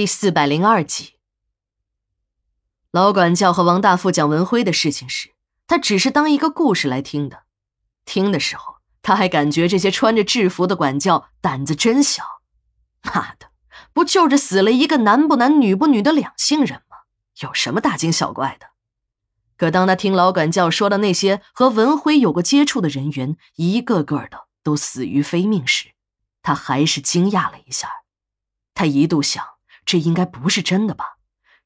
第四百零二集。老管教和王大富讲文辉的事情时，他只是当一个故事来听的。听的时候，他还感觉这些穿着制服的管教胆子真小。妈的，不就是死了一个男不男女不女的两性人吗？有什么大惊小怪的？可当他听老管教说的那些和文辉有过接触的人员一个个的都死于非命时，他还是惊讶了一下。他一度想，这应该不是真的吧？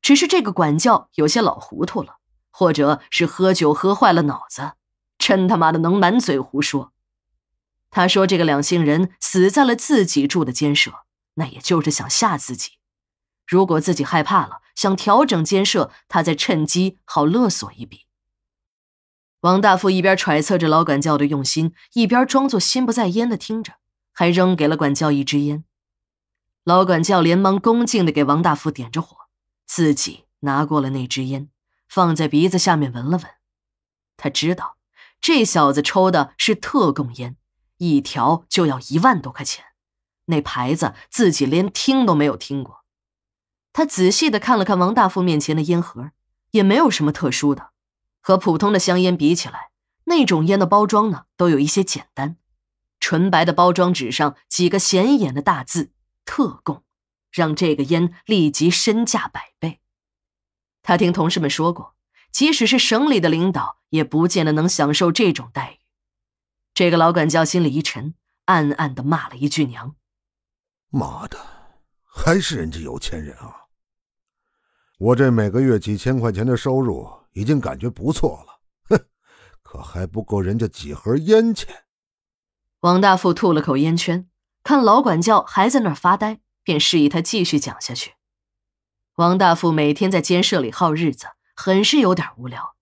只是这个管教有些老糊涂了，或者是喝酒喝坏了脑子，真他妈的能满嘴胡说。他说这个两性人死在了自己住的监舍，那也就是想吓自己。如果自己害怕了，想调整监舍，他再趁机好勒索一笔。王大富一边揣测着老管教的用心，一边装作心不在焉的听着，还扔给了管教一支烟。老管教连忙恭敬的给王大富点着火，自己拿过了那支烟，放在鼻子下面闻了闻。他知道这小子抽的是特供烟，一条就要一万多块钱，那牌子自己连听都没有听过。他仔细的看了看王大富面前的烟盒，也没有什么特殊的，和普通的香烟比起来，那种烟的包装呢都有一些简单，纯白的包装纸上几个显眼的大字“特供”，让这个烟立即身价百倍。他听同事们说过，即使是省里的领导，也不见得能享受这种待遇。这个老管教心里一沉，暗暗的骂了一句娘：“妈的，还是人家有钱人啊！”我这每个月几千块钱的收入已经感觉不错了，哼，可还不够人家几盒烟钱。王大富吐了口烟圈，看老管教还在那儿发呆，便示意他继续讲下去。王大富每天在监舍里耗日子，很是有点无聊，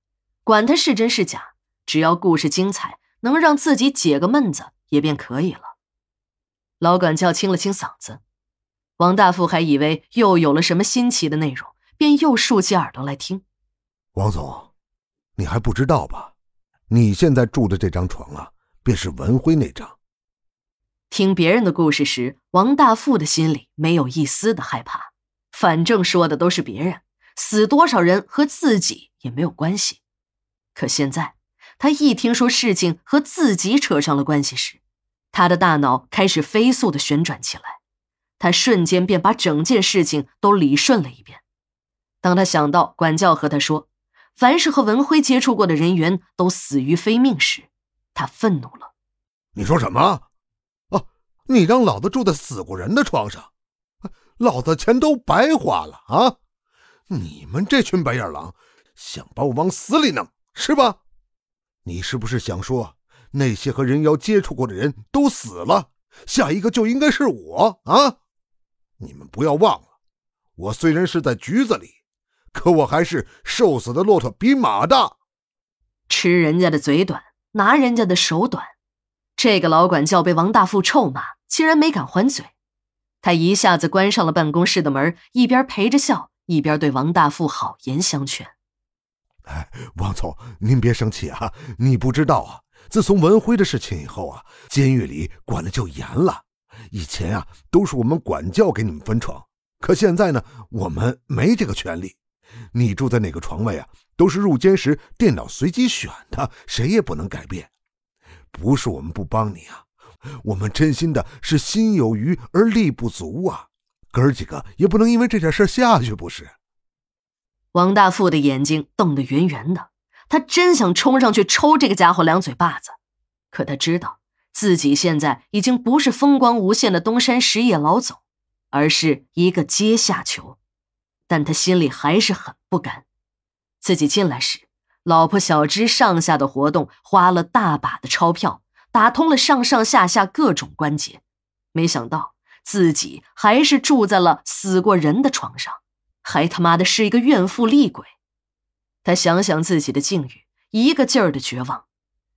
管他是真是假，只要故事精彩，能让自己解个闷子也便可以了。老管教清了清嗓子，王大富还以为又有了什么新奇的内容。便又竖起耳朵来听。王总，你还不知道吧？你现在住的这张床啊，便是文辉那张。听别人的故事时，王大富的心里没有一丝的害怕，反正说的都是别人，死多少人和自己也没有关系。可现在，他一听说事情和自己扯上了关系时，他的大脑开始飞速的旋转起来，他瞬间便把整件事情都理顺了一遍。当他想到管教和他说，凡是和文辉接触过的人员都死于非命时，他愤怒了。你说什么？你让老子住在死过人的床上，老子钱都白花了啊！你们这群白眼狼，想把我往死里弄是吧？你是不是想说那些和人妖接触过的人都死了，下一个就应该是我啊？你们不要忘了，我虽然是在局子里。可我还是瘦死的骆驼比马大，吃人家的嘴短，拿人家的手短。这个老管教被王大富臭骂，竟然没敢还嘴。他一下子关上了办公室的门，一边陪着笑，一边对王大富好言相劝：“哎，王总，您别生气啊！你不知道啊，自从文辉的事情以后啊，监狱里管的就严了。以前啊，都是我们管教给你们分床，可现在呢，我们没这个权利。”你住在哪个床位啊？都是入监时电脑随机选的，谁也不能改变。不是我们不帮你啊，我们真心的是心有余而力不足啊。哥儿几个也不能因为这点事下去，不是？王大富的眼睛瞪得圆圆的，他真想冲上去抽这个家伙两嘴巴子。可他知道自己现在已经不是风光无限的东山实业老总，而是一个阶下囚。但他心里还是很不甘。自己进来时，老婆小芝上下的活动花了大把的钞票，打通了上上下下各种关节。没想到自己还是住在了死过人的床上，还他妈的是一个怨妇厉鬼。他想想自己的境遇，一个劲儿的绝望。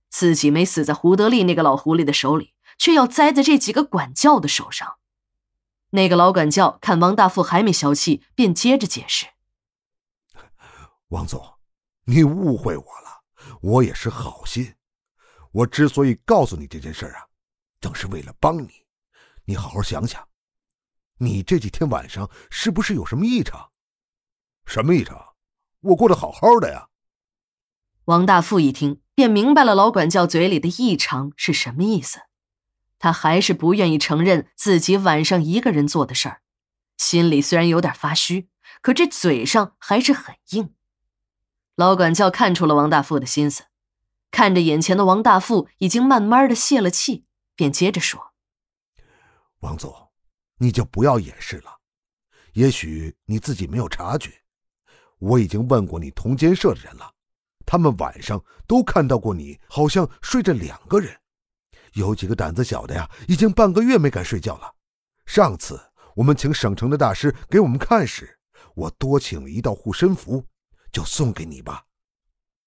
自己没死在胡德利那个老狐狸的手里，却要栽在这几个管教的手上。那个老管教看王大富还没消气，便接着解释：“王总，你误会我了，我也是好心。我之所以告诉你这件事啊，正是为了帮你。你好好想想，你这几天晚上是不是有什么异常？什么异常？我过得好好的呀。王大富一听，便明白了老管教嘴里的异常是什么意思。他还是不愿意承认自己晚上一个人做的事儿，心里虽然有点发虚，可这嘴上还是很硬。老管教看出了王大富的心思，看着眼前的王大富已经慢慢的泄了气，便接着说：“王总，你就不要掩饰了。也许你自己没有察觉，我已经问过你同监舍的人了，他们晚上都看到过你，好像睡着两个人。有几个胆子小的呀，已经半个月没敢睡觉了。上次我们请省城的大师给我们看时，我多请了一道护身符。”就送给你吧。